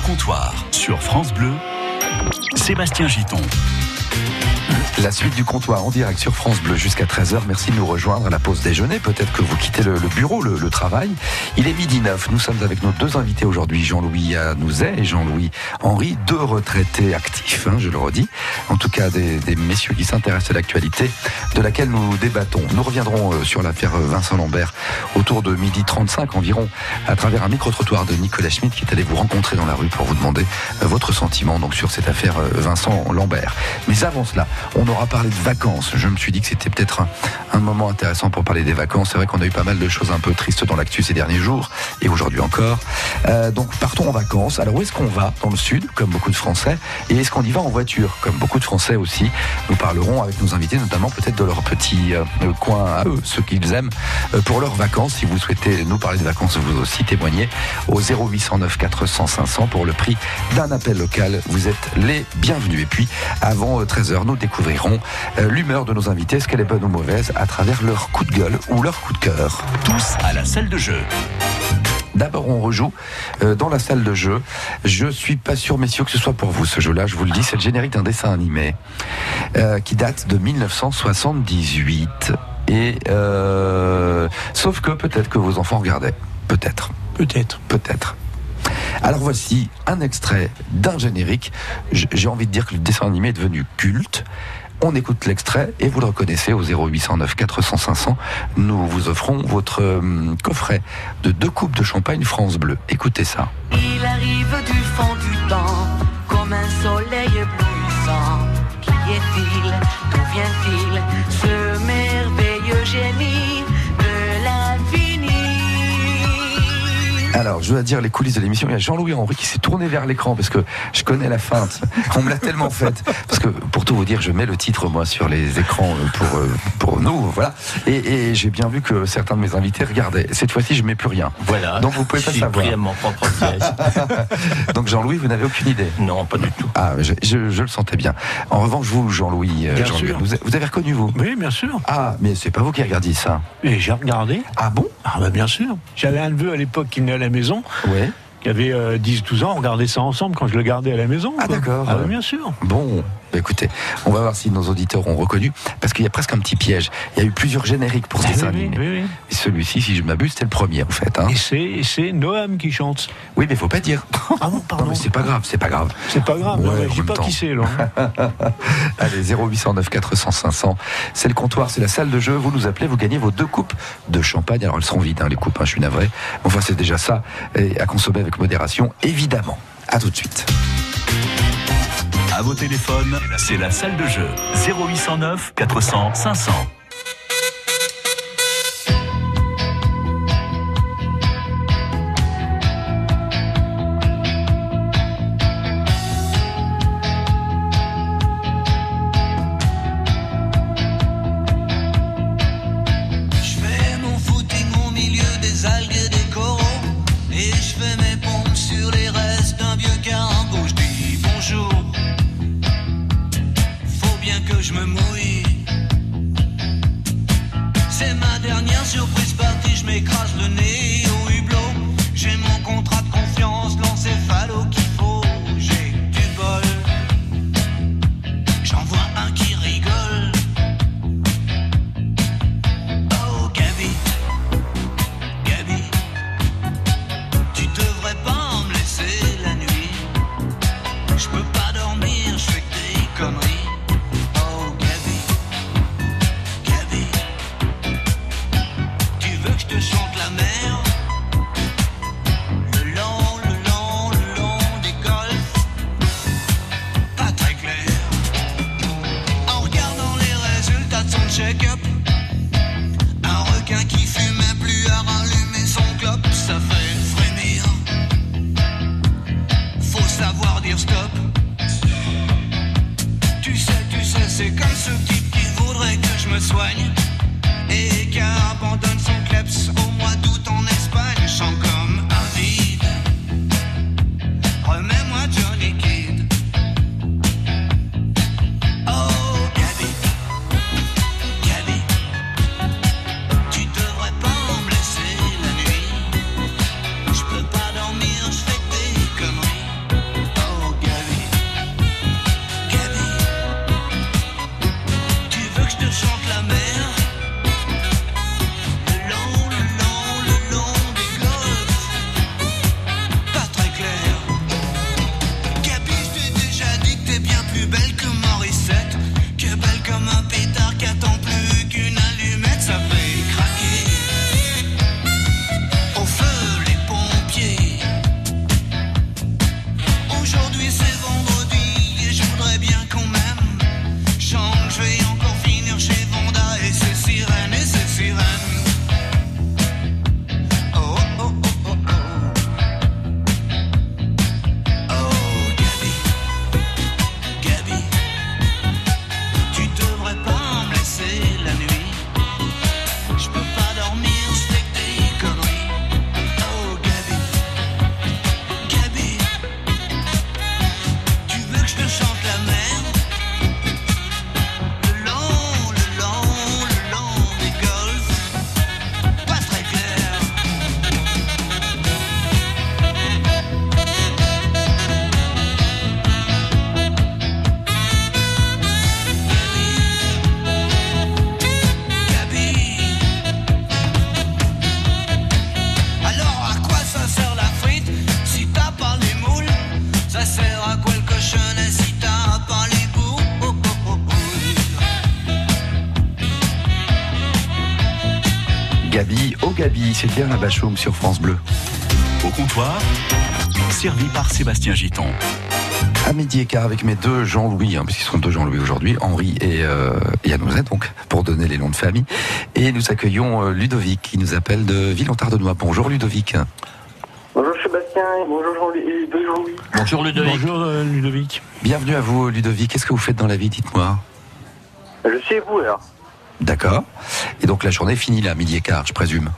comptoir sur France Bleu, Sébastien Giton. La suite du comptoir en direct sur France Bleu jusqu'à 13h. Merci de nous rejoindre à la pause déjeuner. Peut-être que vous quittez le, bureau, le, travail. Il est midi 9. Nous sommes avec nos deux invités aujourd'hui, Jean-Louis Anouzet et Jean-Louis Henri, deux retraités actifs, hein, je le redis. En tout cas, des, messieurs qui s'intéressent à l'actualité de laquelle nous débattons. Nous reviendrons euh, sur l'affaire Vincent Lambert autour de midi 35 environ à travers un micro-trottoir de Nicolas Schmitt qui est allé vous rencontrer dans la rue pour vous demander euh, votre sentiment donc, sur cette affaire euh, Vincent Lambert. Mais avant cela, on aura parlé de vacances. Je me suis dit que c'était peut-être un, moment intéressant pour parler des vacances. C'est vrai qu'on a eu pas mal de choses un peu tristes dans l'actu ces derniers jours et aujourd'hui encore. Euh, donc partons en vacances. Alors où est-ce qu'on va Dans le sud, comme beaucoup de Français? Et est-ce qu'on y va en voiture Comme beaucoup de Français aussi? Nous parlerons avec nos invités, notamment peut-être de leur petit euh, coin à eux, ce qu'ils aiment euh, pour leurs vacances. Si vous souhaitez nous parler de vacances, vous aussi témoigner au 0809 400 500 pour le prix d'un appel local. Vous êtes les bienvenus. Et puis avant 13h, nous découvrirons euh, l'humeur de nos invités, est-ce qu'elle est bonne ou mauvaise, à travers leur coup de gueule ou leur coup de cœur. Tous à la salle de jeu. D'abord, on rejoue euh, dans la salle de jeu. Je suis pas sûr, messieurs, que ce soit pour vous ce jeu-là. Je vous le dis, c'est le générique d'un dessin animé euh, qui date de 1978. Et sauf que peut-être que vos enfants regardaient. Peut-être. Peut-être. Peut-être. Alors voici un extrait d'un générique. J'ai envie de dire que le dessin animé est devenu culte. On écoute l'extrait et vous le reconnaissez au 0809 400 500. Nous vous offrons votre euh, coffret de deux coupes de champagne France Bleu. Écoutez ça. Il arrive du fond du temps comme un soleil. Qui est-il? D'où vient-il? Alors, je dois dire les coulisses de l'émission. Il y a Jean-Louis Henri qui s'est tourné vers l'écran parce que je connais la feinte. On me l'a tellement faite. Parce que, pour tout vous dire, je mets le titre, moi, sur les écrans pour, euh, pour nous. Voilà. Et, j'ai bien vu que certains de mes invités regardaient. Cette fois-ci, je mets plus rien. Voilà. Donc, vous pouvez pas savoir. mon propre Donc, Jean-Louis, vous n'avez aucune idée Non, pas du tout. Ah, je, le sentais bien. En revanche, vous, Jean-Louis, euh, vous, avez reconnu, vous? Oui, bien sûr. Ah, mais c'est pas vous qui regardiez ça. Et j'ai regardé. Ah bon? Ah, bah, bien sûr. J'avais un neveu à l'époque qui venait à la maison. Ouais qui avait 10-12 euh, ans, on regardait ça ensemble quand je le gardais à la maison. Ah d'accord. Ah, bien sûr. Bon, bah, écoutez, on va voir si nos auditeurs ont reconnu, parce qu'il y a presque un petit piège. Il y a eu plusieurs génériques pour ces ah, oui, oui, Et celui-ci, si je m'abuse, c'était le premier en fait. Hein. Et c'est Noam qui chante. Oui, mais faut pas dire. Ah bon, pardon. Non, mais c'est pas grave, c'est pas grave. C'est pas grave, je sais pas qui c'est là. Allez, 0809 400 500. C'est le comptoir, c'est la salle de jeu. Vous nous appelez, vous gagnez vos deux coupes de champagne. Alors elles seront vides, hein, les coupes, hein, je suis navré. Enfin, c'est déjà ça, et à consommer avec modération, évidemment. À tout de suite à vos téléphones, c'est la salle de jeu 0809 400 500. Gabi, c'était un Bachoum sur France Bleu. Au comptoir, servi par Sébastien Giton. À midi et quart avec mes deux Jean-Louis, hein, puisqu'ils sont deux Jean-Louis aujourd'hui, Henri et, euh, et Anouzet, donc, pour donner les noms de famille. Et nous accueillons euh, Ludovic, qui nous appelle de Villantardenois. Bonjour Ludovic. Bonjour Sébastien, bonjour Jean-Louis. et deux Jean-Louis. Bonjour Ludovic. Bonjour euh, Ludovic. Bienvenue à vous Ludovic. Qu'est-ce que vous faites dans la vie, dites-moi Je suis éboueur. D'accord. Et donc la journée finit là, midi et quart, je présume.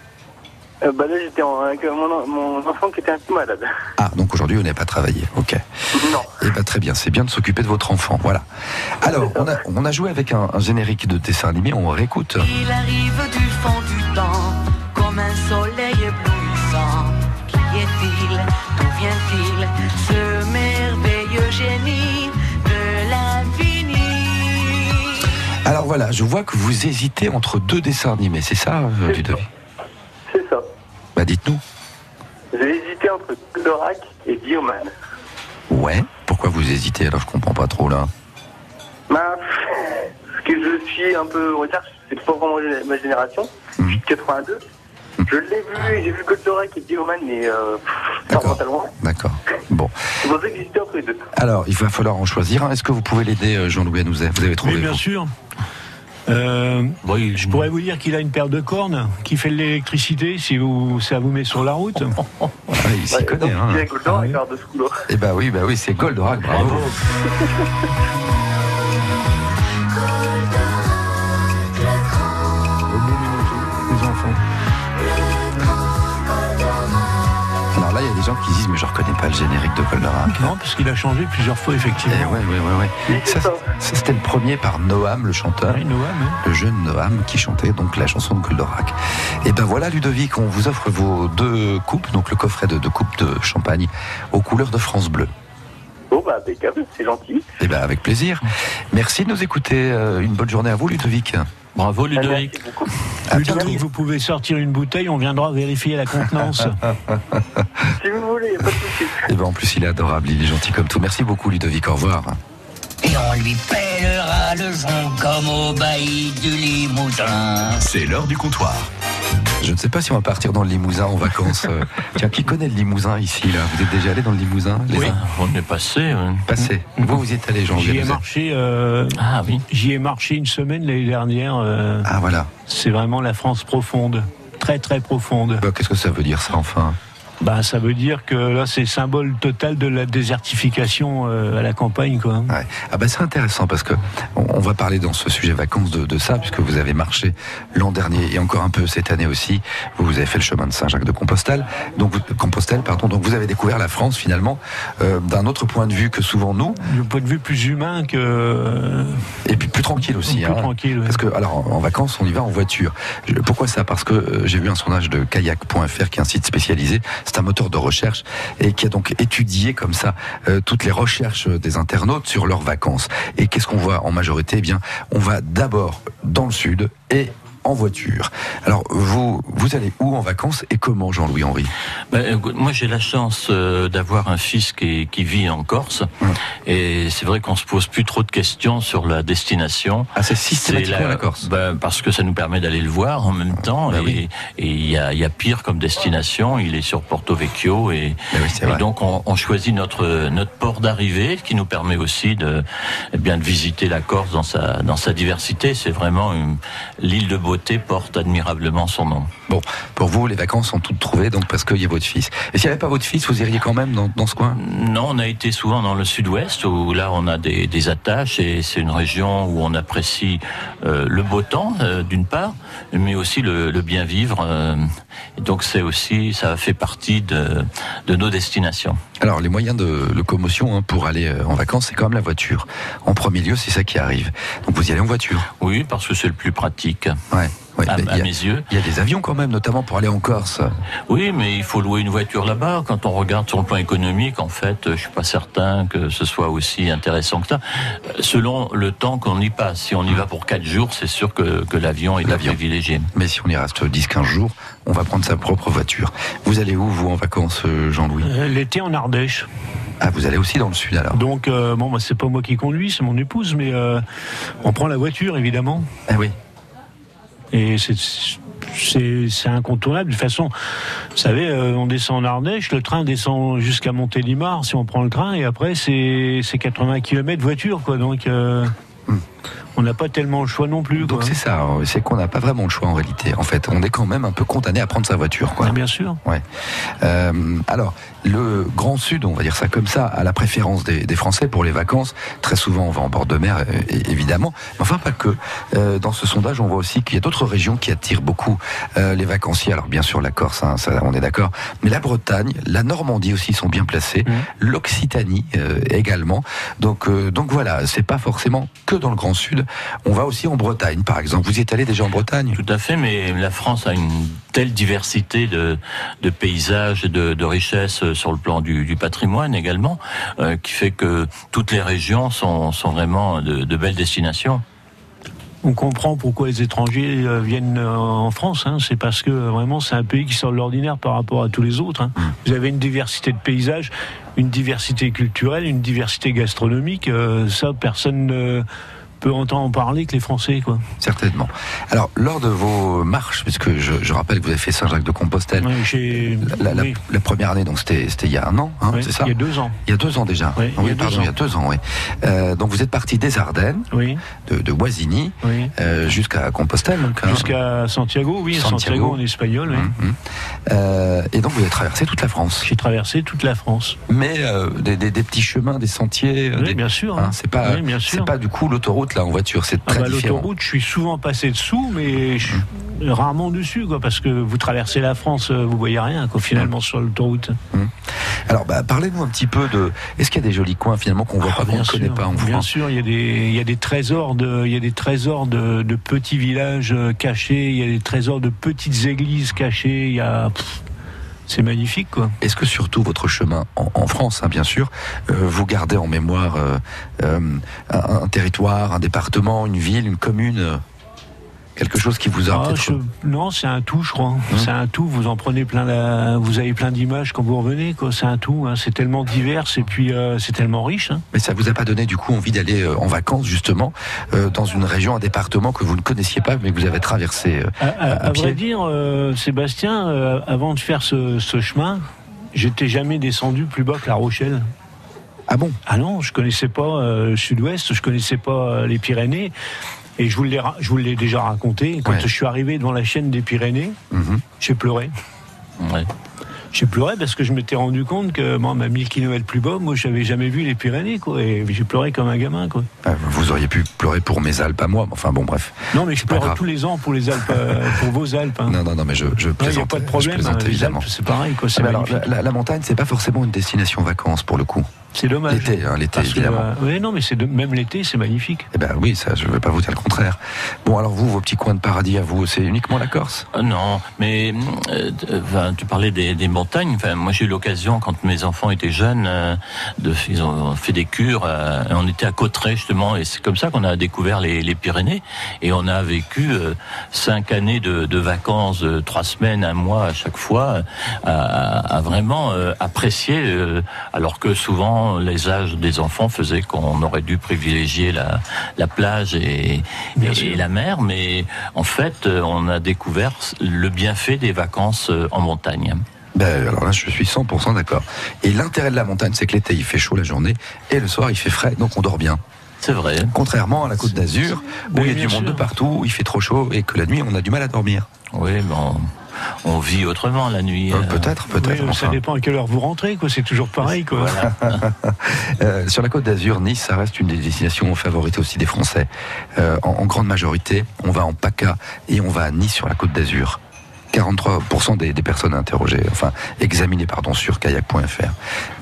Euh, bah là, j'étais avec euh, mon, mon enfant qui était un peu malade. Ah, donc aujourd'hui, vous n'avez pas travaillé. Ok. Non. Eh ben, très bien, c'est bien de s'occuper de votre enfant. Voilà. Alors, on a, on a joué avec un, un générique de dessin animé, on réécoute. Il arrive du fond du temps, comme un soleil éblouissant. Qui est-il? D'où vient-il? Ce merveilleux génie de l'infini Alors voilà, je vois que vous hésitez entre deux dessins animés, c'est ça, euh, Ludovic C'est ça. Bah dites-nous. J'ai hésité entre Goldorak et Bioman. Ouais. Pourquoi vous hésitez Alors? Je comprends pas trop là. Bah, parce que je suis un peu en retard, c'est pas vraiment ma génération. Je suis de 82. Je l'ai vu, j'ai vu Goldorak et Bioman, mais euh, D'accord. D'accord. Bon. C'est pour ça que j'hésitais entre les deux. Alors, il va falloir en choisir un. Est-ce que vous pouvez l'aider, euh, Jean-Louis Anouzet Vous avez trouvé Oui, bien vous sûr. Euh, Oui, je pourrais vous dire qu'il a une paire de cornes qui fait de l'électricité si vous, ça vous met sur la route. Ah, il s'y Ouais, connaît, hein. il y a Goldorak Ah oui. de ce coup-là. Eh bah oui, bah oui, c'est Goldorak, bravo. gens qui disent, mais je reconnais pas le générique de Goldorak. Non, parce qu'il a changé plusieurs fois, Eh effectivement. ouais, ouais, ouais, ouais. Ça, ça. c'était le premier par Noam, le chanteur. Oui, Noam, hein. le jeune Noam qui chantait donc la chanson de Goldorak. Et ben voilà Ludovic, on vous offre vos deux coupes, donc le coffret de deux coupes de champagne aux couleurs de France Bleu. Bon, bah, impeccable, c'est gentil. Et ben avec plaisir. Merci de nous écouter. Euh, Une bonne journée à vous Ludovic. Bravo Ludovic. Ludovic, vous pouvez sortir une bouteille, on viendra vérifier la contenance. Si vous voulez, pas de souci. Et ben en plus il est adorable, il est gentil comme tout. Merci beaucoup Ludovic, au revoir. Et on lui pèlera le jonc comme au bailli du Limousin. C'est l'heure du comptoir. Je ne sais pas si on va partir dans le Limousin en vacances. Euh, Tiens, qui connaît le Limousin ici là? Vous êtes déjà allé dans le Limousin les Oui. uns? On est passé. hein. Passé. Vous vous y êtes allé, Jean J'y ai marché, euh, Ah oui. j'y ai marché une semaine l'année dernière. euh, Ah voilà. c'est vraiment la France profonde, très très profonde. Euh, Qu'est-ce que ça veut dire ça enfin? Bah, ça veut dire que là, c'est le symbole total de la désertification euh, à la campagne, quoi. Ouais. Ah bah c'est intéressant parce que on, on va parler dans ce sujet vacances de, de ça puisque vous avez marché l'an dernier et encore un peu cette année aussi. Vous, vous avez fait le chemin de Saint-Jacques de Compostelle, donc vous- Compostelle pardon. Donc vous avez découvert la France finalement euh, d'un autre point de vue que souvent nous Du point de vue plus humain que. et puis plus tranquille aussi. plus hein. tranquille. ouais. Parce que, alors, en vacances, on y va en voiture. Pourquoi ça? Parce que euh, j'ai vu un sondage de kayak.fr, qui est un site spécialisé. C'est un moteur de recherche et qui a donc étudié comme ça euh, toutes les recherches des internautes sur leurs vacances. Et qu'est-ce qu'on voit en majorité? Eh bien, on va d'abord dans le sud et en voiture. Alors, vous, vous allez où en vacances et comment, Jean-Louis Henry? Ben, moi, j'ai la chance euh, d'avoir un fils qui, qui vit en Corse. Et c'est vrai qu'on se pose plus trop de questions sur la destination. Ah, c'est systématiquement la, Corse. ben, parce que ça nous permet d'aller le voir en même temps. Bah et oui. il y, a, y a pire comme destination. Il est sur Porto Vecchio et, oui, c'est et vrai. donc on, on choisit notre notre port d'arrivée, qui nous permet aussi de eh bien de visiter la Corse dans sa dans sa diversité. C'est vraiment une- l'île de beauté porte admirablement son nom. Bon, pour vous, les vacances sont toutes trouvées, donc parce qu'il y a votre fils. Et s'il n'y avait pas votre fils, vous iriez quand même dans, dans ce coin? Non, on a été souvent dans le sud-ouest où là on a des, des attaches et c'est une région où on apprécie euh, le beau temps euh, d'une part, mais aussi le, le bien vivre. euh, et donc c'est aussi ça fait partie de, de nos destinations. Alors, les moyens de locomotion hein, pour aller en vacances, c'est quand même la voiture. En premier lieu, c'est ça qui arrive. Donc, vous y allez en voiture? Oui, parce que c'est le plus pratique Ouais. Ouais. à, Mais à il, y a, mes yeux. il y a des avions quand même, notamment pour aller en Corse. Oui, mais il faut louer une voiture là-bas. Quand on regarde sur le plan économique, en fait, je suis pas certain que ce soit aussi intéressant que ça. Euh, Selon le temps qu'on y passe, si on y va pour quatre jours, c'est sûr que, que l'avion est à L'avion. privilégier. Mais si on y reste 10-15 jours, on va prendre sa propre voiture. Vous allez où, vous, en vacances, euh, Jean-Louis Euh, L'été en Ardèche. Ah, vous allez aussi dans le sud, alors Donc, euh, bon, bah, c'est pas moi qui conduis, c'est mon épouse, mais euh, on prend la voiture, évidemment. Ah oui. Et c'est incontournable. De toute façon, vous savez, euh, on descend en Ardèche, le train descend jusqu'à Montélimar si on prend le train, et après c'est c'est 80 km voiture, quoi. Donc euh, on n'a pas tellement le choix non plus. Donc c'est ça, hein, c'est qu'on n'a pas vraiment le choix en réalité. En fait, on est quand même un peu condamné à prendre sa voiture. Quoi. Ah, bien sûr. Ouais. Euh, alors, le Grand Sud, on va dire ça comme ça, a la préférence des, des Français pour les vacances. Très souvent, on va en bord de mer, évidemment. Mais enfin, pas que. Euh, dans ce sondage, on voit aussi qu'il y a d'autres régions qui attirent beaucoup euh, les vacanciers. Alors, bien sûr, la Corse, hein, ça, on est d'accord. Mais la Bretagne, la Normandie aussi sont bien placés. Mhm. L'Occitanie également. Donc, donc voilà, c'est pas forcément que dans le Grand Sud. On va aussi en Bretagne, par exemple. Vous y êtes allé déjà en Bretagne? Tout à fait, mais la France a une telle diversité de, de paysages et de, de richesses sur le plan du, du patrimoine également, euh, qui fait que toutes les régions sont, sont vraiment de, de belles destinations. On comprend pourquoi les étrangers euh, viennent euh, en France. Hein. C'est parce que euh, vraiment c'est un pays qui sort de l'ordinaire par rapport à tous les autres. hein. Vous avez une diversité de paysages, une diversité culturelle, une diversité gastronomique. euh, ça, personne ne peut entendre en parler que les Français. Quoi. Certainement. Alors, lors de vos marches, puisque je, je rappelle que vous avez fait Saint-Jacques-de-Compostelle, la, la- oui, la première année, donc c'était il y a un an, hein, oui, c'est ça Il y a deux ans. Il y a deux ans déjà. Oui, il y a deux pardon, ans. il y a deux ans, oui. Euh, donc vous êtes parti des Ardennes, Oui, de, de Oisigny, oui. euh, jusqu'à Compostelle. Donc, hein. Jusqu'à Santiago, oui, Santiago. Santiago, en espagnol. Oui. Hum, hum. Euh, et donc vous avez traversé toute la France. J'ai traversé toute la France. Mais euh, des, des- des petits chemins, des sentiers. euh, Oui, des- bien sûr. hein, c'est pas, bien sûr. pas du coup l'autoroute là en voiture, c'est Ah très bah, différent. L'autoroute, je suis souvent passé dessous, mais je suis rarement dessus, quoi, parce que vous traversez la France, euh, vous voyez rien, quoi, finalement, sur l'autoroute. Alors bah, parlez-nous un petit peu de. Est-ce qu'il y a des jolis coins finalement qu'on voit Ah, pas, qu'on ne connaît pas en bien France sûr, il y a des, il y a des trésors de, il y a des trésors de, de petits villages euh, cachés, il y a des trésors de petites églises cachées, il y a, pff, c'est magnifique, quoi. Est-ce que surtout votre chemin en, France, hein, bien sûr, euh, vous gardez en mémoire euh, euh, un, territoire, un département, une ville, une commune, quelque chose qui vous a Ah, je- non, c'est un tout, je crois. C'est un tout. Vous en prenez plein. La, vous avez plein d'images quand vous revenez. C'est un tout. hein. C'est tellement divers et puis euh, c'est tellement riche. hein. Mais ça vous a pas donné du coup envie d'aller euh, en vacances justement euh, dans une région, un département que vous ne connaissiez pas, mais que vous avez traversé. euh, À, à- À à pied. vrai dire, Sébastien, avant de faire ce, ce chemin, j'étais jamais descendu plus bas que La Rochelle. Ah bon? Ah non, je connaissais pas le Sud-Ouest, je connaissais pas les Pyrénées. Et je vous l'ai, ra- je vous l'ai déjà raconté. Quand Ouais. je suis arrivé devant la chaîne des Pyrénées, Mhm. j'ai pleuré. Ouais. J'ai pleuré parce que je m'étais rendu compte que moi, à 1000 km plus bas, moi, j'avais jamais vu les Pyrénées, quoi. Et j'ai pleuré comme un gamin, quoi. Ah, Vous auriez pu pleurer pour mes Alpes à moi, mais enfin bon, bref. Non, mais je pleure tous les ans pour les Alpes, euh, pour vos Alpes. hein. Non, non, non, mais je, je Il n'y a plaisante. pas de problème. hein, les évidemment. Alpes, c'est pareil, quoi. Ah, alors, la- la montagne, c'est pas forcément une destination vacances pour le coup. C'est dommage. L'été, hein, l'été, que, évidemment. euh, ouais, non, mais c'est de- même l'été, c'est magnifique. Eh ben oui, ça, je ne vais pas vous dire le contraire. Bon, alors vous, vos petits coins de paradis à vous, c'est uniquement la Corse? Euh, Non, mais euh, tu parlais des, des montagnes. Enfin, moi, j'ai eu l'occasion, quand mes enfants étaient jeunes, euh, de, ils ont fait des cures. euh, on était à Cotteret, justement, et c'est comme ça qu'on a découvert les, les Pyrénées. Et on a vécu euh, cinq années de, de vacances, euh, trois semaines, un mois à chaque fois, euh, à, à vraiment euh, apprécier, euh, alors que souvent, les âges des enfants faisaient qu'on aurait dû privilégier la, la plage et, la mer, mais en fait, euh, on a découvert le bienfait des vacances euh, en montagne. Ben, alors là, je suis 100% d'accord. Et l'intérêt de la montagne, c'est que l'été, il fait chaud la journée, et le soir, il fait frais, donc on dort bien. C'est vrai. Contrairement à la Côte d'Azur, où Oui, il y a du monde sûr. de partout, où il fait trop chaud, et que la nuit, on a du mal à dormir. Oui, bon, on vit autrement la nuit. Euh, euh, peut-être, peut-être. Oui, ça dépend à quelle heure vous rentrez, quoi. C'est toujours pareil, quoi. Voilà. Euh, sur la Côte d'Azur, Nice, ça reste une des destinations favorites aussi des Français. Euh, en, en grande majorité, on va en PACA et on va à Nice sur la Côte d'Azur. 43% des, des personnes interrogées, enfin examinées pardon sur kayak.fr.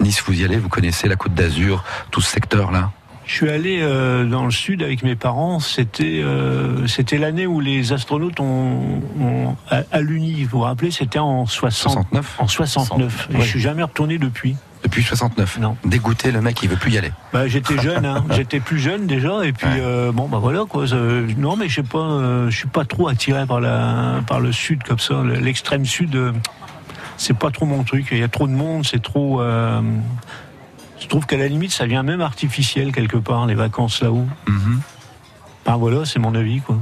Nice, vous y allez, vous connaissez la Côte d'Azur, tout ce secteur-là? Je suis allé euh, dans le sud avec mes parents. C'était euh, c'était l'année où les astronautes ont, ont à, à l'Uni. Vous vous rappelez C'était en 60, 69 en 69. Et. Je suis jamais retourné depuis. depuis 69. Non. Dégoûté, le mec, il veut plus y aller. Bah, j'étais jeune, hein. j'étais plus jeune déjà, et puis Ouais. euh, bon bah voilà quoi. non mais je sais pas, euh, je suis pas trop attiré par la par le sud comme ça, le- l'extrême sud. euh, c'est pas trop mon truc. Il y a trop de monde, c'est trop. Je trouve qu'à la limite, ça vient même artificiel quelque part les vacances là-haut. Mhm. Enfin voilà, c'est mon avis quoi.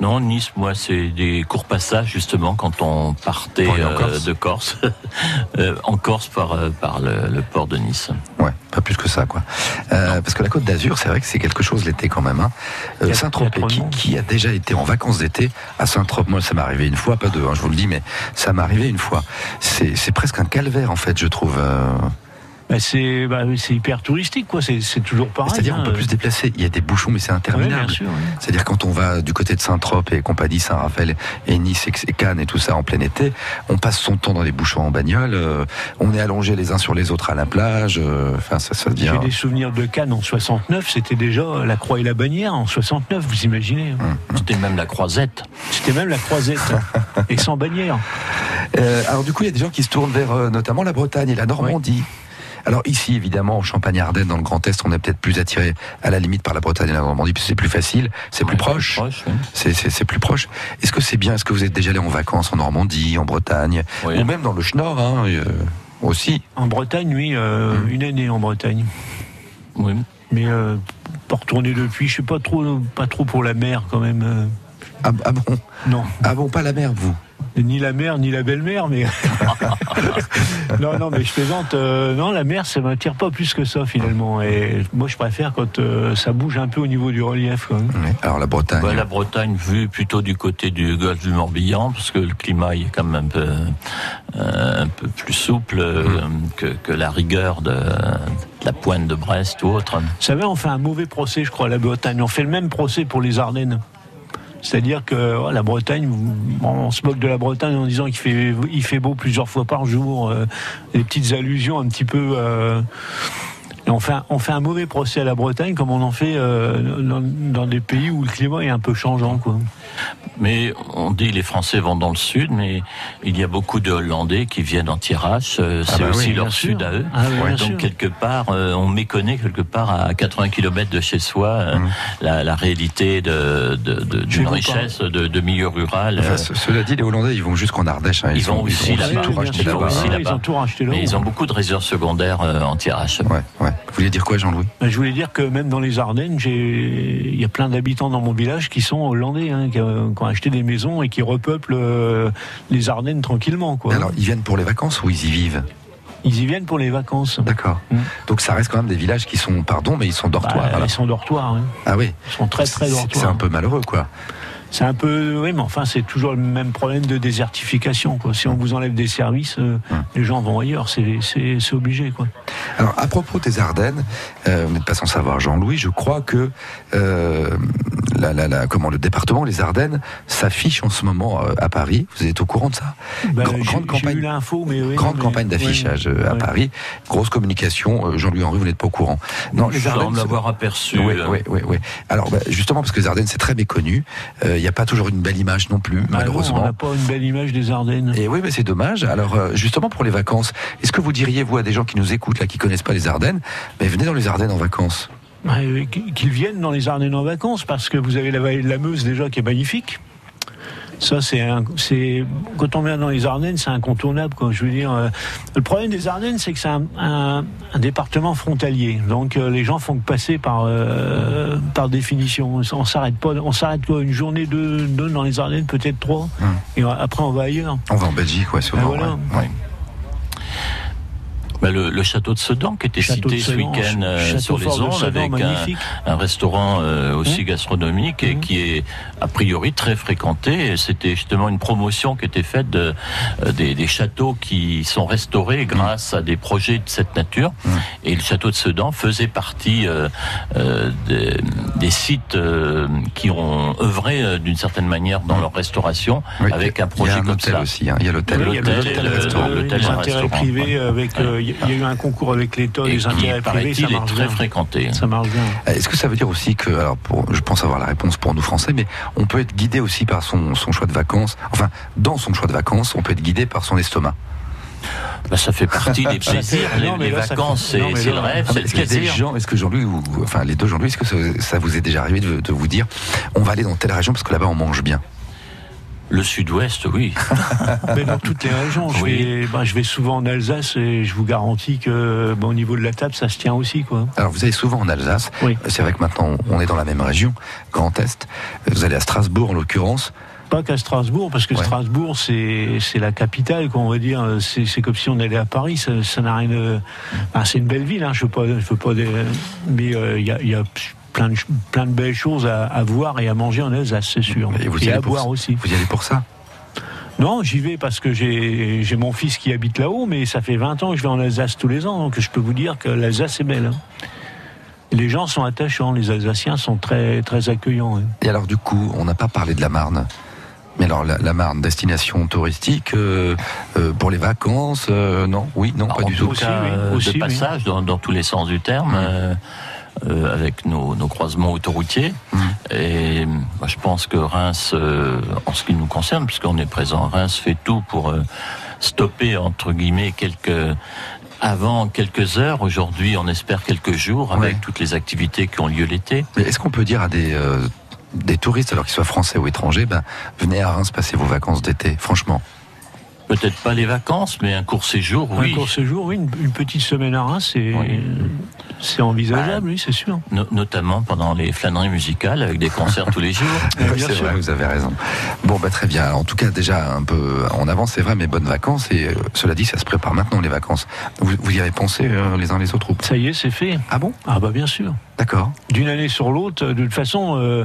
Non, Nice, moi, c'est des courts passages justement quand on partait euh, Corse. de Corse, Euh, en Corse par, euh, par le, le port de Nice. Ouais, pas plus que ça, quoi. Euh, parce que la Côte d'Azur, c'est vrai que c'est quelque chose l'été quand même. Hein. Euh, Saint-Tropez, qui, qui a déjà été en vacances d'été à Saint-Tropez, moi ça m'est arrivé une fois, pas deux, hein, je vous le dis, mais ça m'est arrivé une fois. C'est c'est presque un calvaire en fait, je trouve. Euh. Bah, c'est bah, c'est hyper touristique, quoi. C'est toujours pareil. C'est-à-dire hein. qu'on peut plus se déplacer. Il y a des bouchons, mais c'est Ouais, interminable. bien sûr. ouais. C'est-à-dire quand on va du côté de Saint-Tropez et compagnie, Saint-Raphaël et Nice et Cannes et tout ça en plein été, on passe son temps dans les bouchons en bagnole, euh, on est allongés les uns sur les autres à la plage, euh, enfin ça, ça devient... J'ai des souvenirs de Cannes en 69, c'était déjà la croix et la bannière en 69, vous imaginez. hein. Hum. C'était même la croisette. C'était même la croisette, et sans bannière. Euh, alors du coup, il y a des gens qui se tournent vers euh, notamment la Bretagne et la Normandie. Alors ici, évidemment, en Champagne-Ardenne, dans le Grand Est, on est peut-être plus attiré à la limite par la Bretagne et la Normandie, puisque c'est plus facile, c'est plus Ouais, proche. proche, oui. C'est- plus proche. Est-ce que c'est bien Est-ce que vous êtes déjà allé en vacances en Normandie, en Bretagne, Oui. ou même dans le Schnorr hein, euh, aussi? En Bretagne, oui, euh, Hum. une année en Bretagne. Oui. Mais euh, pas retourner depuis, je sais pas trop, pas trop pour la mer quand même. ah, ah bon? Non, Ah bon, pas la mer, vous? Ni la mer, ni la belle-mère, mais. non, non, mais je plaisante. euh, non, la mer, ça m'attire pas plus que ça finalement. Et moi, je préfère quand euh, ça bouge un peu au niveau du relief. Quoi. Oui. Alors la Bretagne. Bah, la Bretagne vue plutôt du côté du golfe du Morbihan, parce que le climat il est quand même un peu, euh, un peu plus souple que, que la rigueur de, de la pointe de Brest ou autre. Vous savez, on fait un mauvais procès, je crois, à la Bretagne. On fait le même procès pour les Ardennes. C'est-à-dire que oh, la Bretagne, on se moque de la Bretagne en disant qu'il fait, beau plusieurs fois par jour. euh, des petites allusions un petit peu. Et on fait, un, on fait un mauvais procès à la Bretagne comme on en fait euh, dans, dans des pays où le climat est un peu changeant. Quoi. Mais on dit les Français vont dans le sud, mais il y a beaucoup de Hollandais qui viennent en tirage. euh, C'est bah aussi oui, leur sûr. sud à eux. Ah oui, Donc sûr. quelque part, euh, on méconnaît quelque part à 80 km de chez soi euh, Mm. la, la réalité de, de- de- Chez d'une richesse de, de milieu rural. Enfin, euh, cela dit, les Hollandais, ils vont jusqu'en Ardèche. hein. Ils vont ont- aussi ont là-bas. là-bas. Ils ont tout racheté là. mais ils ont beaucoup de réserves secondaires euh, en tirage. Ouais, ouais. Vous vouliez dire quoi, Jean-Louis? Ben, Je voulais dire que même dans les Ardennes, il y a plein d'habitants dans mon village qui sont hollandais, hein, qui, euh, qui ont acheté des maisons et qui repeuplent euh, les Ardennes tranquillement. Quoi. Alors, ils viennent pour les vacances ou ils y vivent? Ils y viennent pour les vacances. D'accord. Mm. Donc ça reste quand même des villages qui sont, pardon, mais ils sont Bah, dortoirs. alors. ils sont dortoirs. hein. Ah oui. Ils sont très très dortoirs. C'est un peu malheureux, quoi. C'est un peu, oui, mais enfin, c'est toujours le même problème de désertification. Quoi. Si on vous enlève des services, euh, Hum. les gens vont ailleurs. C'est, c'est, c'est obligé. Quoi. Alors, à propos des Ardennes, euh, vous n'êtes pas sans savoir, Jean-Louis, je crois que euh, la, la, la- comment, le département, les Ardennes, s'affiche en ce moment euh, à Paris. Vous êtes au courant de ça? Ben, Grand- grande j'ai campagne. eu l'info, mais oui, Grande mais- campagne d'affichage ouais, à ouais. Paris, grosse communication. Jean-Louis Henry, vous n'êtes pas au courant. Non, Je semble c'est- l'avoir aperçu. Oui, oui, oui, oui. Alors, bah, justement, parce que les Ardennes, c'est très méconnu. euh, Il n'y a pas toujours une belle image non plus, Bah non, malheureusement. on n'a pas une belle image des Ardennes. Et oui, mais c'est dommage. Alors, euh, justement, pour les vacances, est-ce que vous diriez, vous, à des gens qui nous écoutent, là, qui connaissent pas les Ardennes, mais venez dans les Ardennes en vacances qu- Qu'ils viennent dans les Ardennes en vacances, parce que vous avez la vallée de la Meuse déjà qui est magnifique. Ça, c'est un- c'est quand on vient dans les Ardennes, c'est incontournable. Quoi. Je veux dire, euh, le problème des Ardennes, c'est que c'est un, un- un département frontalier. Donc, euh, les gens font que passer par euh, par définition. On s'arrête pas. On s'arrête quoi Une journée, deux, deux dans les Ardennes, peut-être trois. Hum. Et après, on va ailleurs. On va en Belgique, ouais, souvent. Ah, voilà. ouais. Ouais. Bah, le, le château de Sedan qui était Château cité ce week-end euh, sur les ondes avec un, un restaurant euh, aussi Mmh. gastronomique et Mmh. qui est a priori très fréquenté. C'était justement une promotion qui était faite de, euh, des, des châteaux qui sont restaurés grâce à des projets de cette nature. Mmh. Et le château de Sedan faisait partie euh, euh, des, des sites euh, qui ont œuvré euh, d'une certaine manière dans leur restauration Oui, avec un Il y projet comme ça. aussi. hein. Il y a l'hôtel. Oui, il y a l'hôtel, l'hôtel, l'hôtel ouais. avec. euh, Il y, a eu un concours avec l'État, Et les qui, intérêts privés, ça paraît-il, est marche très bien. fréquenté. Ça marche bien. Est-ce que ça veut dire aussi que, alors pour, je pense avoir la réponse pour nous Français, mais on peut être guidé aussi par son, son choix de vacances, enfin, dans son choix de vacances, on peut être guidé par son estomac. Bah, ça fait partie des plaisirs. non, les là, vacances, fait- c'est le rêve, Ah, c'est le Est-ce des plaisir. que Jean-Louis, ou- enfin les deux Jean-Louis, est-ce que ça, ça vous est déjà arrivé de, de vous dire, on va aller dans telle région parce que là-bas on mange bien? Le sud-ouest, oui. Mais dans toutes les régions. Je, Oui. vais, ben, je vais souvent en Alsace et je vous garantis que ben, au niveau de la table, ça se tient aussi. Quoi. Alors vous allez souvent en Alsace. Oui. C'est vrai que maintenant on est dans la même région, Grand Est. Vous allez à Strasbourg en l'occurrence. Pas qu'à Strasbourg, parce que Ouais. Strasbourg, c'est c'est la capitale, quoi, on va dire. C'est comme si on allait à Paris. Ça n'a rien. de- Ah, c'est une belle ville. Hein, je veux pas, je veux pas. des- Mais euh, il y, a, il y a plein de ch- plein de belles choses à, à voir et à manger en Alsace, c'est sûr. Et vous y à allez pour boire ça aussi. Vous y allez pour ça Non, j'y vais parce que j'ai mon fils qui habite là-haut, mais ça fait 20 ans que je vais en Alsace tous les ans, donc je peux vous dire que l'Alsace est belle. hein. Les gens sont attachants, les Alsaciens sont très très accueillants. hein. Et alors du coup, on n'a pas parlé de la Marne. Mais alors la, la Marne, destination touristique euh, euh, pour les vacances, euh, non, oui, non, pas en du tout. Aussi, oui. Aussi, de oui. passage dans, dans tous les sens du terme, euh, euh, avec nos, nos croisements autoroutiers. Mhm. Et moi, je pense que Reims, euh, en ce qui nous concerne, puisqu'on est présent, Reims fait tout pour euh, stopper entre guillemets quelques avant quelques heures. Aujourd'hui, on espère quelques jours avec Ouais. toutes les activités qui ont lieu l'été. Mais est-ce qu'on peut dire à des des touristes, alors qu'ils soient français ou étrangers, ben, venez à Reims passer vos vacances d'été, franchement? Peut-être pas les vacances, mais un court séjour, oui. Un court séjour, oui, une, une petite semaine à Reims, c'est Oui. envisageable, oui, c'est sûr. No- notamment pendant les flâneries musicales avec des concerts tous les jours. C'est sûr. vrai, vous avez raison. Bon, bah, très bien. Alors, en tout cas, déjà un peu en avance, c'est vrai, mais bonnes vacances. Et euh, cela dit, ça se prépare maintenant les vacances. Vous, vous y avez pensé euh, les uns les autres ou pas? Ça y est, c'est fait. Ah bon? Ah bah bien sûr. D'accord. D'une année sur l'autre, de toute façon, euh,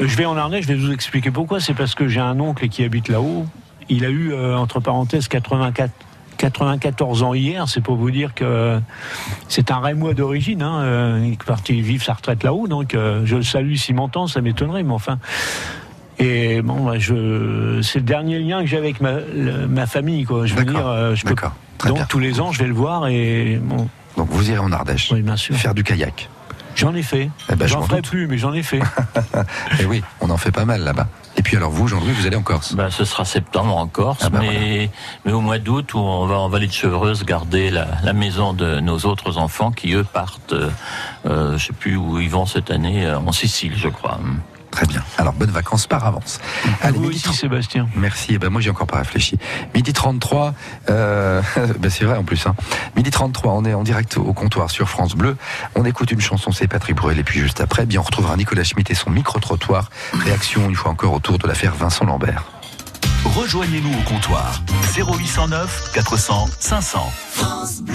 je vais en Ardèche, je vais vous expliquer pourquoi. C'est parce que j'ai un oncle qui habite là-haut. Il a eu, euh, entre parenthèses, 84 94 ans hier, c'est pour vous dire que c'est un Rémois d'origine. Hein, euh, il est parti vivre sa retraite là-haut, donc euh, je le salue s'il m'entend, ça m'étonnerait, mais enfin. Et bon, bah, je, c'est le dernier lien que j'ai avec ma, le- ma famille, quoi. Je veux dire, je peux, donc bien. tous les ans, je vais le voir et bon, Donc, vous irez en Ardèche oui, bien sûr. faire du kayak. J'en ai fait. Eh ben, je j'en ferai doute. plus, mais j'en ai fait. Et oui, on en fait pas mal là-bas. Et puis alors vous, Jean-Louis, vous allez en Corse? Ben, ce sera septembre en Corse, Ah ben mais, mais au mois d'août, où on va en vallée de Chevreuse garder la, la maison de nos autres enfants qui, eux, partent, euh, euh, je sais plus où ils vont cette année, euh, en Sicile, je crois. Très bien. Alors, bonnes vacances par avance. Allez, Vous midi aussi, 30 Sébastien. Merci. Eh ben, moi, j'ai encore pas réfléchi. Midi 33, euh, ben, c'est vrai en plus. Hein. Midi 33, on est en direct au comptoir sur France Bleu. On écoute une chanson, c'est Patrick Bruel. Et puis juste après, bien, on retrouvera Nicolas Schmitt et son micro-trottoir. Réaction, une fois encore, autour de l'affaire Vincent Lambert. Rejoignez-nous au comptoir 0809 400 500. France Bleu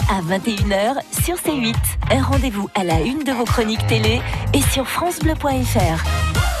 à 21h sur C8. Un rendez-vous à la une de vos chroniques télé et sur francebleu.fr.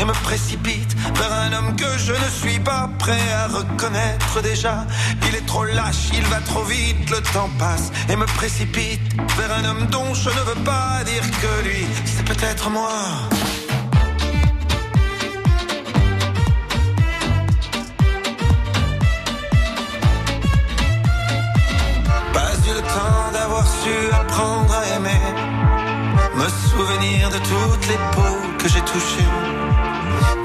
et me précipite vers un homme que je ne suis pas prêt à reconnaître déjà. Il est trop lâche, il va trop vite, le temps passe et me précipite vers un homme dont je ne veux pas dire que lui, c'est peut-être moi. Pas eu le temps d'avoir su apprendre à aimer me souvenir de toutes les peaux que j'ai touchées.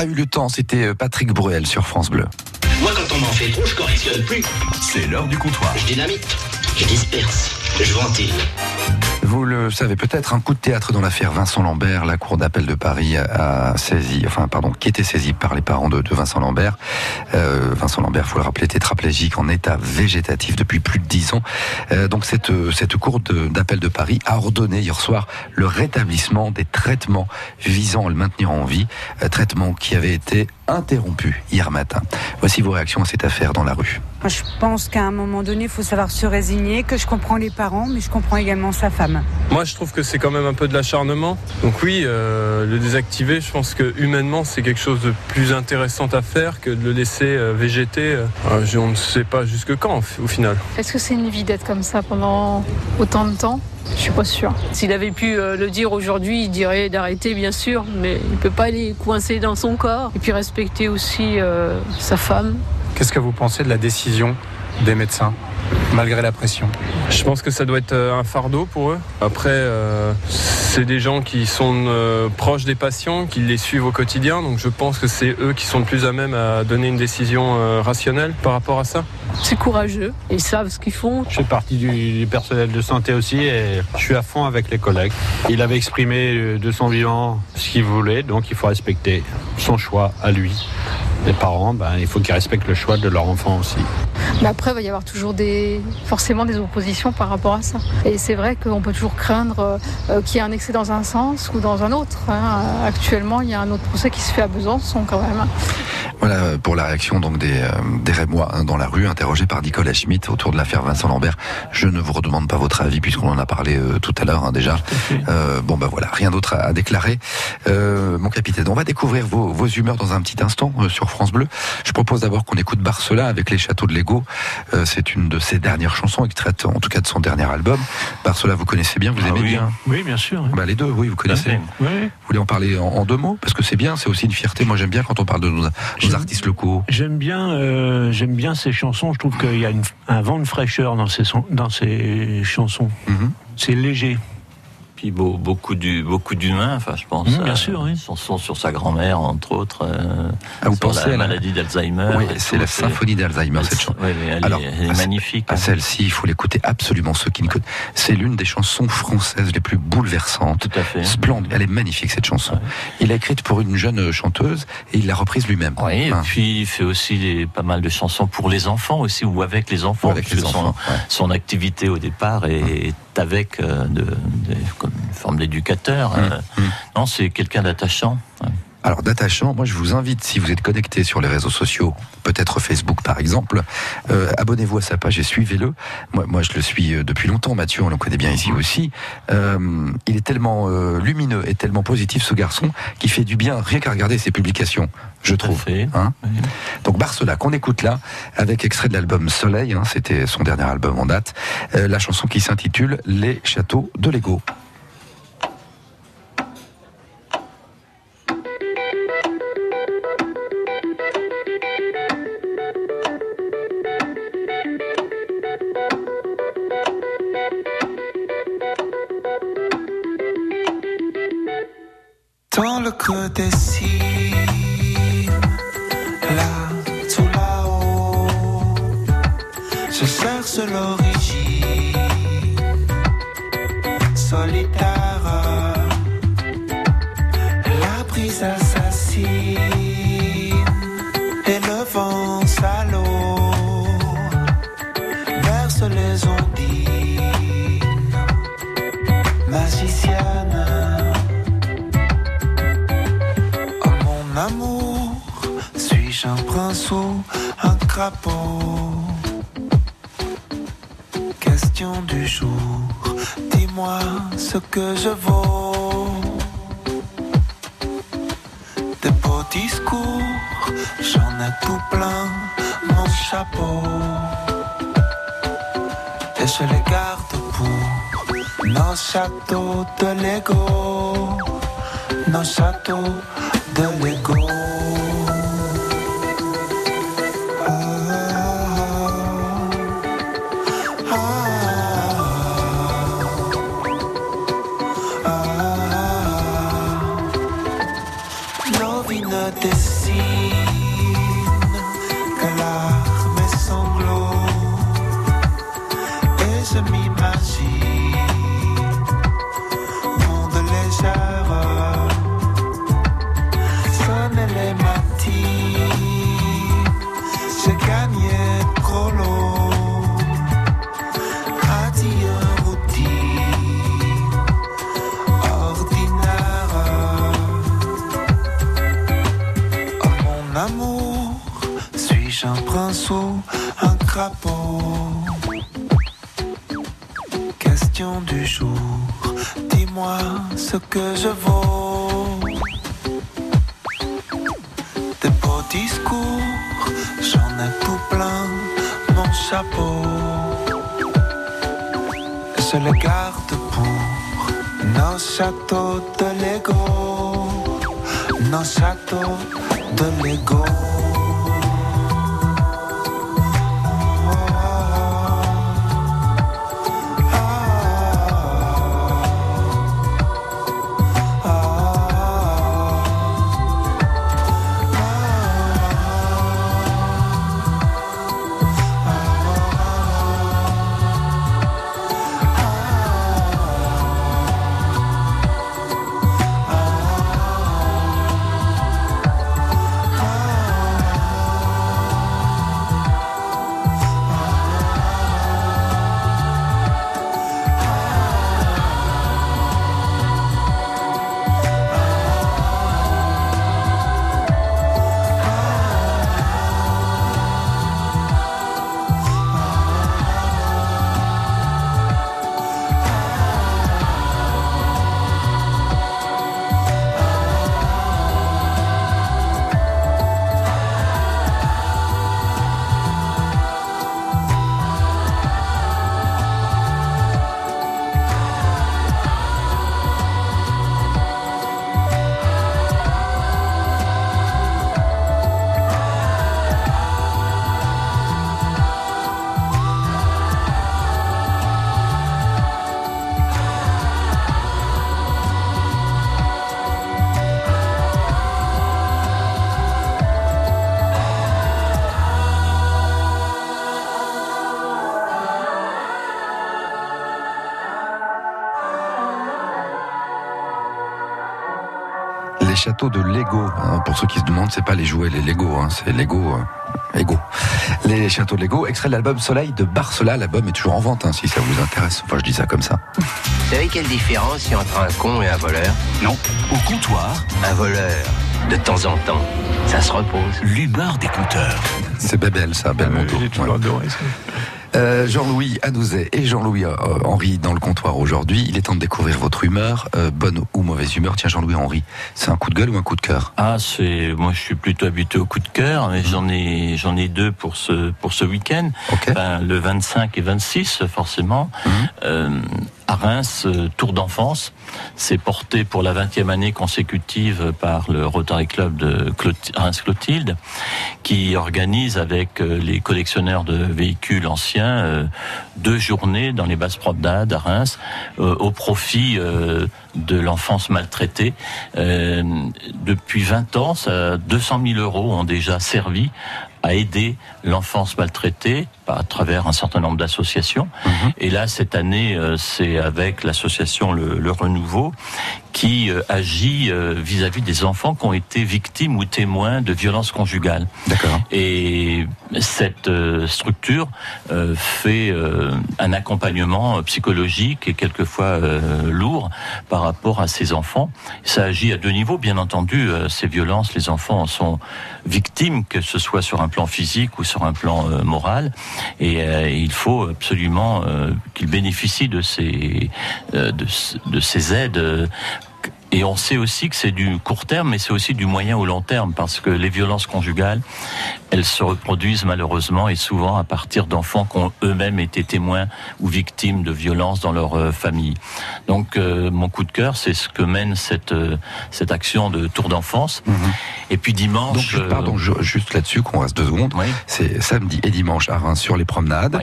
Pas eu le temps, c'était euh, Patrick Bruel sur France Bleu. Moi, quand on m'en fait trop, je correctionne plus. C'est l'heure du comptoir. Je dynamite, je disperse, je ventile. Vous le savez peut-être, un coup de théâtre dans l'affaire Vincent Lambert, la cour d'appel de Paris a saisi, enfin pardon, qui était saisie par les parents de, Vincent Lambert. Euh, Vincent Lambert, faut le rappeler, tétraplégique en état végétatif depuis plus de dix ans. Euh, donc cette cour d'appel de, Paris a ordonné hier soir le rétablissement des traitements visant à le maintenir en vie, euh, traitements qui avaient été interrompus hier matin. Voici vos réactions à cette affaire dans la rue. Moi, je pense qu'à un moment donné, il faut savoir se résigner, que je comprends les parents, mais je comprends également sa femme. Moi, je trouve que c'est quand même un peu de l'acharnement. Donc oui, euh, le désactiver, je pense que humainement, c'est quelque chose de plus intéressant à faire que de le laisser euh, végéter. euh, je- on ne sait pas jusque quand, au final. Est-ce que c'est une vie d'être comme ça pendant autant de temps? Je suis pas sûre. S'il avait pu euh, le dire aujourd'hui, il dirait d'arrêter, bien sûr, mais il peut pas aller coincer dans son corps. Et puis respecter aussi euh, sa femme. Qu'est-ce que vous pensez de la décision des médecins, malgré la pression Je pense que ça doit être euh, un fardeau pour eux. Après, euh, c'est des gens qui sont euh, proches des patients, qui les suivent au quotidien, donc je pense que c'est eux qui sont le plus à même à donner une décision euh, rationnelle par rapport à ça. C'est courageux. Ils savent ce qu'ils font. Je fais partie du, du personnel de santé aussi et je suis à fond avec les collègues. Il avait exprimé de son vivant ce qu'il voulait, donc il faut respecter son choix à lui. Les parents, ben, il faut qu'ils respectent le choix de leur enfant aussi. Mais après, il va y avoir toujours des, forcément des oppositions par rapport à ça. Et c'est vrai qu'on peut toujours craindre euh, qu'il y ait un excès dans un sens ou dans un autre. hein. Actuellement, il y a un autre procès qui se fait à Besançon quand même. Voilà euh, pour la réaction donc des, euh, des Rémois hein, dans la rue, interrogés par Nicolas Schmitt autour de l'affaire Vincent Lambert. Je ne vous redemande pas votre avis puisqu'on en a parlé euh, tout à l'heure hein, déjà. Euh, bon ben voilà, rien d'autre à, à déclarer. Euh, mon capitaine, on va découvrir vos, vos humeurs dans un petit instant euh, sur France Bleu. Je propose d'abord qu'on écoute Barcela avec les châteaux de Lego. Euh, C'est une de ses dernières chansons extraites en tout cas de son dernier album. Barcela, vous connaissez bien, vous Ah aimez oui. bien Oui, bien sûr. bah, les deux, oui, vous connaissez. Oui. Vous voulez en parler en, en deux mots? Parce que c'est bien, c'est aussi une fierté. Moi, j'aime bien quand on parle de nos, artistes locaux. J'aime bien, euh, j'aime bien ces chansons. Je trouve qu'il y a une- un vent de fraîcheur dans ces, dans ces chansons. Mhm. C'est léger. Puis beau- beaucoup du beaucoup d'humains, enfin je pense. Mmh, bien à sûr, oui. une chanson sur sa grand-mère entre autres. euh, Ah, vous sur pensez à la la- maladie d'Alzheimer. Oui, c'est la symphonie d'Alzheimer, cette chanson. Oui, elle, Alors, est, elle est à magnifique. À celle-ci, il faut l'écouter absolument ceux qui ne connaissent. C'est l'une des chansons françaises les plus bouleversantes. Tout à fait. Splendide. Elle est magnifique cette chanson. Il l'a écrite pour une jeune chanteuse et il l'a reprise lui-même. Oui, et Hein. puis il fait aussi des- pas mal de chansons pour les enfants aussi, ou avec les enfants. Ou avec les enfants, son, ouais. son activité au départ est avec euh, de, une forme d'éducateur. Mmh, euh. Non, c'est quelqu'un d'attachant. ouais. Alors d'attachant, moi je vous invite, si vous êtes connecté sur les réseaux sociaux, peut-être Facebook par exemple, euh, abonnez-vous à sa page et suivez-le. Moi, moi je le suis euh, depuis longtemps, Mathieu, on le connaît bien ici aussi. Euh, il est tellement euh, lumineux et tellement positif ce garçon qui fait du bien rien qu'à regarder ses publications, je trouve. Hein Donc Barcela, qu'on écoute là, avec extrait de l'album Soleil, hein, c'était son dernier album en date, la chanson qui s'intitule Les châteaux de Lego. Dans que je vaux. Des beaux discours, j'en ai tout plein mon chapeau. Et je les garde pour nos châteaux de Lego nos châteaux de Lego. Ai tout plein mon chapeau. Je le garde pour nos châteaux de Lego, nos châteaux de Lego. Châteaux de Lego. hein. pour ceux qui se demandent, c'est pas les jouets, les Lego, hein, c'est Lego. euh, Lego. Les châteaux de Lego, extrait de l'album Soleil de Barcela. L'album est toujours en vente, hein, si ça vous intéresse. Enfin, je dis ça comme ça. Vous savez quelle différence il y a entre un con et un voleur? Non. Au comptoir, Un voleur, de temps en temps, ça se repose. l'humeur des compteurs. C'est Bébel, ça, Belmondo. J'ai toujours adoré ça. Euh, Jean-Louis Anouzet et Jean-Louis euh, Henri dans le comptoir aujourd'hui. Il est temps de découvrir votre humeur, euh, bonne ou mauvaise humeur. Tiens, Jean-Louis Henri, c'est un coup de gueule ou un coup de cœur? Ah, c'est moi je suis plutôt habitué au coup de cœur, mais j'en ai j'en ai deux pour ce pour ce week-end. Enfin, le 25 et 26 forcément. Euh, à Reims, euh, Tour d'enfance, c'est porté pour la 20e année consécutive par le Rotary Club de Clot- Reims Clotilde, qui organise avec euh, les collectionneurs de véhicules anciens euh, deux journées dans les basses promenades à Reims au profit de l'enfance maltraitée. Depuis 20 ans, ça, 200 000 euros ont déjà servi à aider l'enfance maltraitée à travers un certain nombre d'associations. Et là, cette année, euh, c'est avec l'association le, Le Renouveau qui euh, agit euh, vis-à-vis des enfants qui ont été victimes ou témoins de violences conjugales. D'accord. Et cette structure fait un accompagnement psychologique et quelquefois lourd par rapport à ces enfants. Ça agit à deux niveaux, bien entendu. ces violences, les enfants en sont victimes, que ce soit sur un plan physique ou sur un plan moral. Et euh, il faut absolument euh, qu'ils bénéficient de ces euh, aides. Et on sait aussi que c'est du court terme, mais c'est aussi du moyen au long terme, parce que les violences conjugales, elles se reproduisent malheureusement et souvent à partir d'enfants qui ont eux-mêmes été témoins ou victimes de violences dans leur euh, famille. Donc euh, mon coup de cœur, c'est ce que mène cette euh, cette action de tour d'enfance. Et puis dimanche, Donc, je- euh, pardon, juste là-dessus, qu'on reste deux secondes. C'est samedi et dimanche à Reims sur les promenades.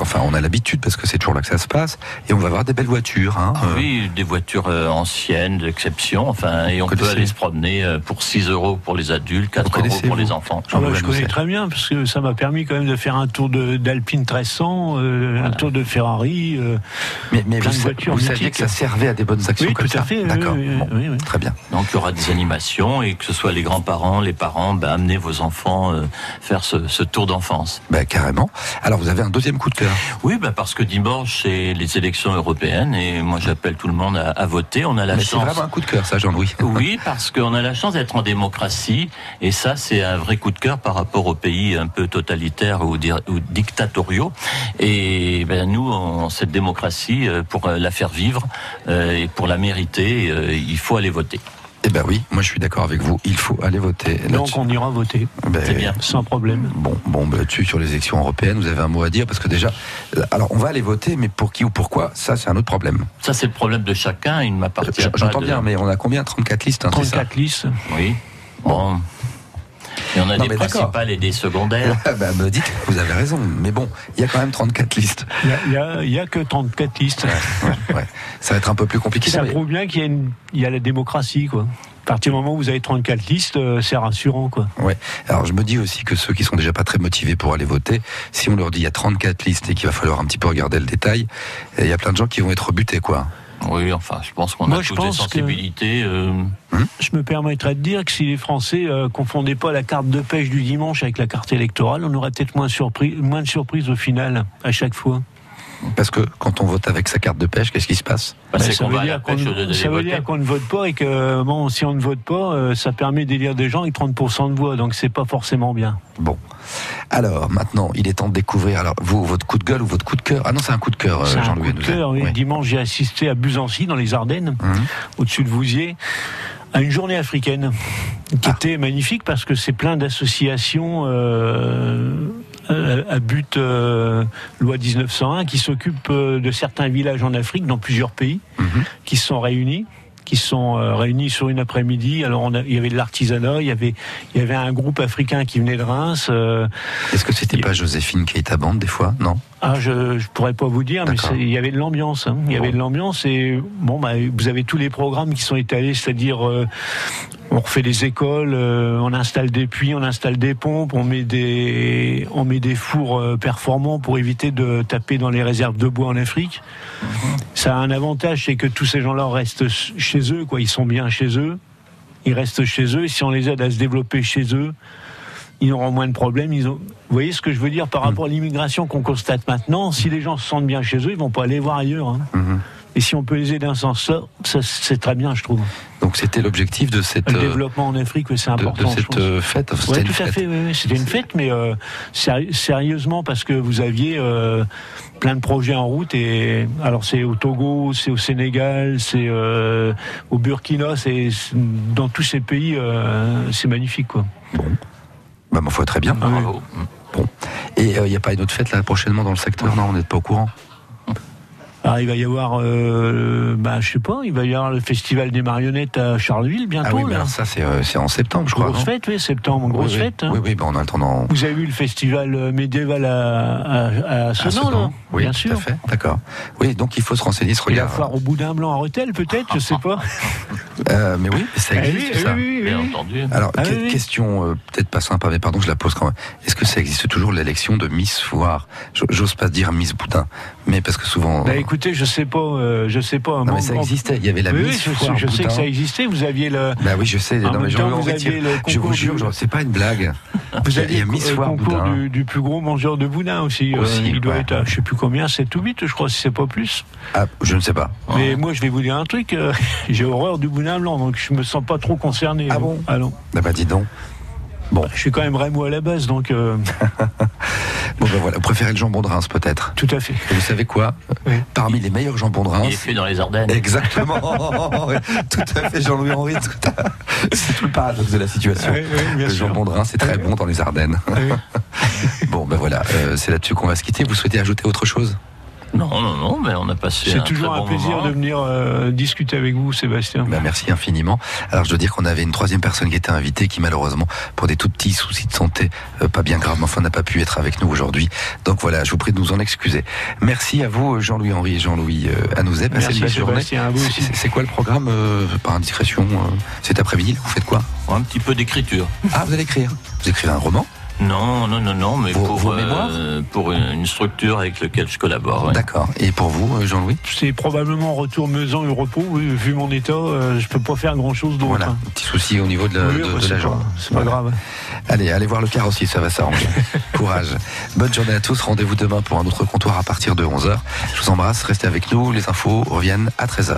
Enfin, on a l'habitude parce que c'est toujours là que ça se passe. Et on va voir des belles voitures. Hein, Ah oui, des voitures anciennes, d'exception, enfin, et on peut aller se promener euh, pour 6 euros pour les adultes, 4 euros pour les enfants. Ah bah, je connais très bien parce que ça m'a permis quand même de faire un tour de- d'Alpine 1300, euh, un tour de Ferrari. euh, Mais, mais plein vous, de sa- voitures vous saviez que ça servait à des bonnes actions Oui, comme tout à ça fait, D'accord. oui, Bon, oui, oui. Très bien. Donc il y aura des animations et que ce soit les grands-parents, les parents, ben, amenez vos enfants euh, faire ce, ce tour d'enfance. Ben, carrément. Alors vous avez un deuxième coup de cœur. Oui, ben, parce que dimanche c'est les élections européennes et moi j'appelle tout le monde à, à voter. On a la Mais chance. Vraiment un coup de cœur, ça, Jean-Louis. Oui, parce qu'on a la chance d'être en démocratie, et ça, c'est un vrai coup de cœur par rapport aux pays un peu totalitaires ou, ou dictatoriaux. Et ben, nous, on- cette démocratie, euh, pour euh, la faire vivre euh, et pour la mériter, il faut aller voter. Eh ben oui, moi je suis d'accord avec vous. Il faut aller voter. Donc on ira voter. Ben, C'est bien. Sans problème. Bon, bon, ben, là-dessus sur les élections européennes, vous avez un mot à dire parce que déjà, euh, alors on va aller voter, mais pour qui ou pourquoi, ça c'est un autre problème. Ça, c'est le problème de chacun. Il ne m'appartient pas. J'entends de- bien, mais on a combien? 34 listes hein, c'est ça? 34 listes. Oui. Bon. Et on a Non, des principales et des secondaires. Ah ben, me dites, vous avez raison, mais bon, il y a quand même 34 listes. Il y a- a, a que 34 listes. Ouais, ouais. Ça va être un peu plus compliqué. Ça mais- prouve bien qu'il y, a une- il y a la démocratie, quoi. À partir du moment où vous avez 34 listes, euh, c'est rassurant, quoi. Ouais. Alors je me dis aussi que ceux qui sont déjà pas très motivés pour aller voter, si on leur dit il y a 34 listes et qu'il va falloir un petit peu regarder le détail, il y a plein de gens qui vont être rebutés, quoi. Oui, enfin, je pense qu'on a je toutes les que- sensibilités. euh, Je me permettrais de dire que si les Français euh, confondaient pas la carte de pêche du dimanche avec la carte électorale, on aurait peut-être moins, surpris, moins de surprises au final, à chaque fois. Parce que quand on vote avec sa carte de pêche, qu'est-ce qui se passe Bah, ça veut dire qu'on ça veut dire qu'on ne vote pas et que bon, si on ne vote pas, euh, ça permet d'élire des gens avec 30% de voix, donc c'est pas forcément bien. Bon. Alors maintenant, il est temps de découvrir. Alors vous, votre coup de gueule ou votre coup de cœur? Ah non, c'est un coup de cœur, euh, C'est un Jean-Louis. coup de cœur. oui. Dimanche, j'ai assisté à Buzancy, dans les Ardennes, Mhm. au-dessus de Vouziers, à une journée africaine qui Ah. était magnifique parce que c'est plein d'associations euh, à, à but euh, loi 1901 qui s'occupent euh, de certains villages en Afrique, dans plusieurs pays, Mhm. qui se sont réunis qui se sont euh, réunis sur une après-midi. Alors on a- il y avait de l'artisanat, il y avait il y avait un groupe africain qui venait de Reims. euh, Est-ce que c'était pas Joséphine Keita Band des fois? Non? Ah, je, je pourrais pas vous dire, mais il y avait de l'ambiance. hein. Il y avait de l'ambiance et bon, bah, vous avez tous les programmes qui sont étalés, c'est-à-dire euh, on refait des écoles, euh, on installe des puits, on installe des pompes, on met des, on met des fours euh, performants pour éviter de taper dans les réserves de bois en Afrique. Ça a un avantage, c'est que tous ces gens-là restent chez eux, quoi. Ils sont bien chez eux. ils restent chez eux. Et si on les aide à se développer chez eux, ils auront moins de problèmes. Ils ont... Vous voyez ce que je veux dire par rapport à l'immigration qu'on constate maintenant? Si les gens se sentent bien chez eux, ils vont pas aller voir ailleurs. hein. Et si on peut les aider d'un sens là, ça, c'est très bien, je trouve. Donc c'était l'objectif de cette Le euh, développement en Afrique, oui, c'est important. de je cette pense. euh, fête. Enfin, Ouais, tout à fête. fait, oui, c'était une fête, mais euh, séri- sérieusement parce que vous aviez euh, plein de projets en route et alors c'est au Togo, c'est au Sénégal, c'est euh, au Burkina, c'est dans tous ces pays, c'est magnifique quoi. Bah, ma foi, très bien. Bravo. Bon. Et il n'y a pas une autre fête là prochainement dans le secteur? Non, on n'est pas au courant. Alors il va y avoir, euh, bah, je sais pas, il va y avoir le festival des marionnettes à Charleville bientôt. ah oui, mais là. alors ça c'est euh, c'est en septembre, je crois. grosse fête, oui, septembre, grosse oui, oui. fête. hein. Oui, oui, on a le temps d'en. Vous avez vu le festival euh, médiéval à, à, à à Sedan, là Oui, bien tout sûr. à fait. D'accord. Oui, donc il faut se renseigner, se Et la regarder. foire au boudin blanc à Rethel, peut-être, je sais pas. Euh, mais oui, ça Eh existe oui, ça. oui, oui, oui, Bien entendu. Alors, Ah que- oui, oui. question euh, peut-être pas sympa, mais pardon, je la pose quand même. Est-ce que ça existe toujours l'élection de Miss Foire? J'ose pas dire Miss Boudin, mais parce que souvent. Bah écoutez, je sais pas, euh, je sais pas. non, mais ça existait. Il y avait la oui, oui, Miss je, Foire je sais que ça existait. Vous aviez le. Bah oui, je sais. Non, mais temps, vous aviez le je vous jure, du- c'est pas une blague. Vous aviez il y a le Miss co- Foire concours du, du plus gros mangeur de boudin aussi. euh, il doit être à je sais plus combien, 7 ou 8, je crois, si c'est pas plus. Ah, je ne sais pas. Mais moi, je vais vous dire un truc. euh, J'ai horreur du boudin blanc, donc je me sens pas trop concerné. Ah euh. bon non. Ah bah dis donc. Je suis quand même Rémo à la base, donc euh, Bon ben voilà, préférez le jambon de Reims peut-être. tout à fait. Et vous savez quoi? Parmi les meilleurs jambons de Il est Reims. fait dans les Ardennes. Exactement. Tout à fait, Jean-Louis tout à- C'est tout le paradoxe de la situation. Oui, oui, bien le sûr. jambon de Reims, c'est très bon dans les Ardennes. bon, ben voilà, euh, c'est là-dessus qu'on va se quitter. Vous souhaitez ajouter autre chose? Non, non, non, mais on a passé C'est toujours très un bon plaisir moment. de venir euh, discuter avec vous, Sébastien. Ben, Merci infiniment. Alors je dois dire qu'on avait une troisième personne qui était invitée qui malheureusement, pour des tout petits soucis de santé, euh, pas bien graves, mais enfin n'a pas pu être avec nous aujourd'hui. Donc voilà, je vous prie de nous en excuser. Merci à vous Jean-Louis Henry et Jean-Louis euh, Anouzet. Passez Merci, une belle journée. Sébastien, à vous aussi. C'est- C'est quoi le programme euh, par indiscrétion euh, cet après-midi Vous faites quoi? Un petit peu d'écriture. Ah, vous allez écrire Vous écrivez un roman? Non, non, non, non, mais Vos- pour, vos euh, pour une, structure avec laquelle je collabore. ouais. D'accord. Et pour vous, euh, Jean-Louis? C'est probablement retour maison et repos. oui, vu mon état, euh, je peux pas faire grand chose d'autre. Voilà, hein. petit souci au niveau de la, Oui, de- bah, de c'est la pas- jambe. C'est pas grave. Allez, allez voir le car aussi, ça va s'arranger. Courage. Bonne journée à tous. Rendez-vous demain pour un autre comptoir à partir de 11h. Je vous embrasse, restez avec nous. Les infos reviennent à 13h.